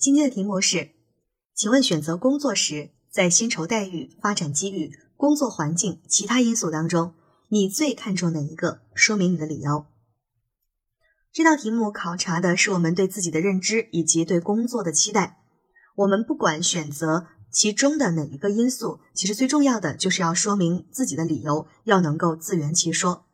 今天的题目是，请问选择工作时，在薪酬待遇、发展机遇、工作环境、其他因素当中，你最看重哪一个？说明你的理由。这道题目考察的是我们对自己的认知以及对工作的期待。我们不管选择其中的哪一个因素，其实最重要的就是要说明自己的理由，要能够自圆其说。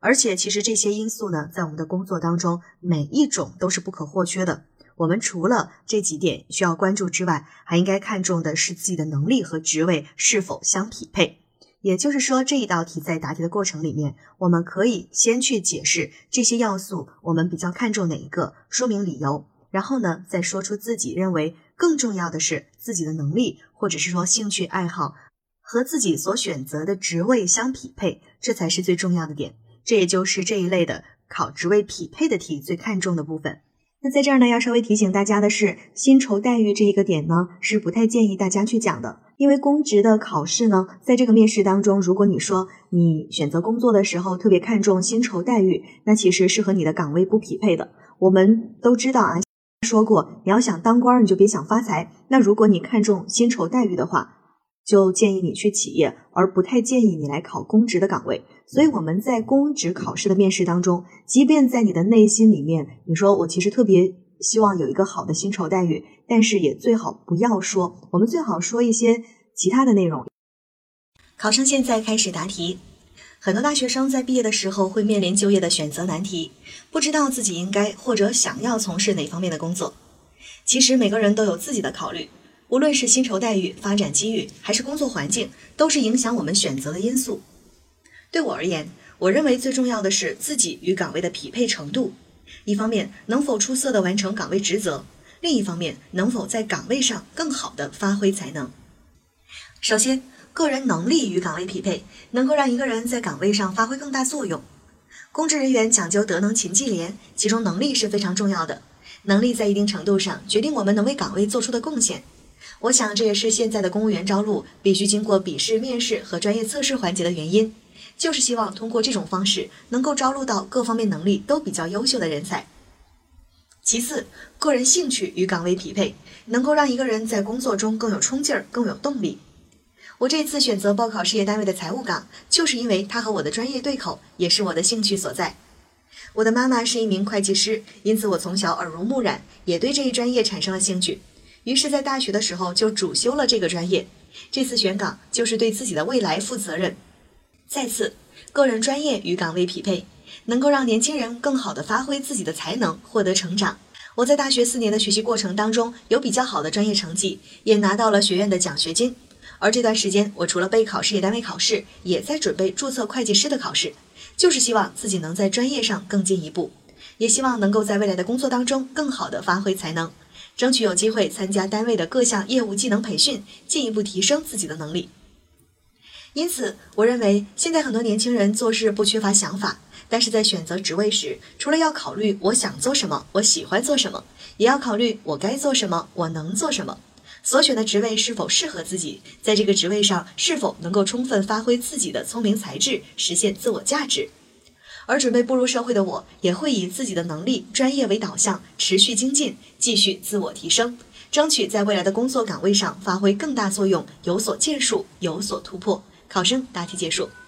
而且，其实这些因素呢，在我们的工作当中，每一种都是不可或缺的。我们除了这几点需要关注之外，还应该看重的是自己的能力和职位是否相匹配。也就是说，这一道题在答题的过程里面，我们可以先去解释这些要素，我们比较看重哪一个，说明理由，然后呢，再说出自己认为更重要的是自己的能力，或者是说兴趣爱好和自己所选择的职位相匹配，这才是最重要的点。这也就是这一类的考职位匹配的题最看重的部分。那在这儿呢，要稍微提醒大家的是，薪酬待遇这一个点呢，是不太建议大家去讲的。因为公职的考试呢，在这个面试当中，如果你说你选择工作的时候特别看重薪酬待遇，那其实是和你的岗位不匹配的。我们都知道啊，说过你要想当官，你就别想发财。那如果你看重薪酬待遇的话，就建议你去企业，而不太建议你来考公职的岗位。所以我们在公职考试的面试当中，即便在你的内心里面，你说我其实特别希望有一个好的薪酬待遇，但是也最好不要说。我们最好说一些其他的内容。考生现在开始答题。很多大学生在毕业的时候会面临就业的选择难题，不知道自己应该或者想要从事哪方面的工作。其实每个人都有自己的考虑。无论是薪酬待遇、发展机遇，还是工作环境，都是影响我们选择的因素。对我而言，我认为最重要的是自己与岗位的匹配程度。一方面，能否出色的完成岗位职责；另一方面，能否在岗位上更好的发挥才能。首先，个人能力与岗位匹配，能够让一个人在岗位上发挥更大作用。公职人员讲究德能勤绩廉，其中能力是非常重要的。能力在一定程度上决定我们能为岗位做出的贡献。我想这也是现在的公务员招录必须经过笔试、面试和专业测试环节的原因，就是希望通过这种方式能够招录到各方面能力都比较优秀的人才。其次，个人兴趣与岗位匹配，能够让一个人在工作中更有冲劲儿、更有动力。我这次选择报考事业单位的财务岗，就是因为它和我的专业对口，也是我的兴趣所在。我的妈妈是一名会计师，因此我从小耳濡目染，也对这一专业产生了兴趣。于是，在大学的时候就主修了这个专业。这次选岗就是对自己的未来负责任。再次，个人专业与岗位匹配，能够让年轻人更好地发挥自己的才能，获得成长。我在大学四年的学习过程当中，有比较好的专业成绩，也拿到了学院的奖学金。而这段时间，我除了备考事业单位考试，也在准备注册会计师的考试，就是希望自己能在专业上更进一步，也希望能够在未来的工作当中更好地发挥才能。争取有机会参加单位的各项业务技能培训，进一步提升自己的能力。因此，我认为现在很多年轻人做事不缺乏想法，但是在选择职位时，除了要考虑我想做什么，我喜欢做什么，也要考虑我该做什么，我能做什么，所选的职位是否适合自己，在这个职位上是否能够充分发挥自己的聪明才智，实现自我价值。而准备步入社会的我，也会以自己的能力、专业为导向，持续精进，继续自我提升，争取在未来的工作岗位上发挥更大作用，有所建树，有所突破。考生答题结束。